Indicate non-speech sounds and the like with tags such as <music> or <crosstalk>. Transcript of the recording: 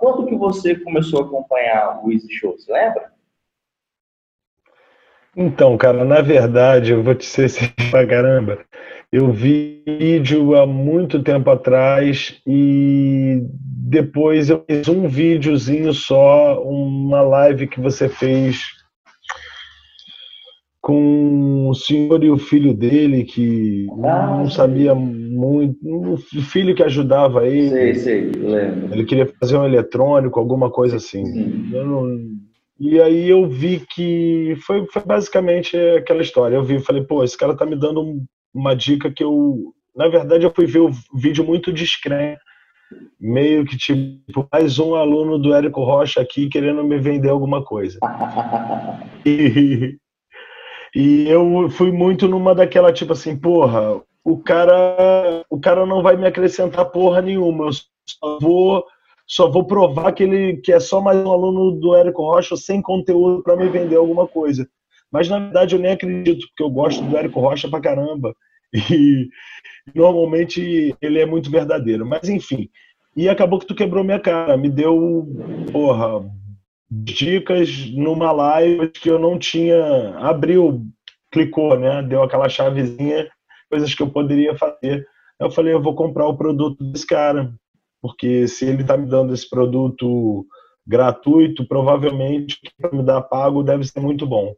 quando que você começou a acompanhar o Easy Show, você lembra? Então, cara, na verdade, eu vou te ser <laughs> pra caramba. Eu vi vídeo há muito tempo atrás e depois eu fiz um videozinho só, uma live que você fez com o senhor e o filho dele, que ah, não sabia muito, o filho que ajudava ele. Sei, sei, lembro. Ele queria fazer um eletrônico, alguma coisa assim. Não, e aí eu vi que foi, foi basicamente aquela história. Eu vi e falei, pô, esse cara tá me dando um, uma dica que eu. Na verdade, eu fui ver o vídeo muito discreto, meio que tipo, mais um aluno do Érico Rocha aqui querendo me vender alguma coisa. <laughs> e, e eu fui muito numa daquela tipo assim, porra, o cara, o cara não vai me acrescentar porra nenhuma, eu só vou só vou provar que ele que é só mais um aluno do Érico Rocha sem conteúdo para me vender alguma coisa. Mas na verdade eu nem acredito, porque eu gosto do Érico Rocha pra caramba. E normalmente ele é muito verdadeiro. Mas enfim. E acabou que tu quebrou minha cara. Me deu, porra, dicas numa live que eu não tinha. Abriu, clicou, né? Deu aquela chavezinha, coisas que eu poderia fazer. Eu falei, eu vou comprar o produto desse cara. Porque se ele está me dando esse produto gratuito, provavelmente que me dar pago deve ser muito bom.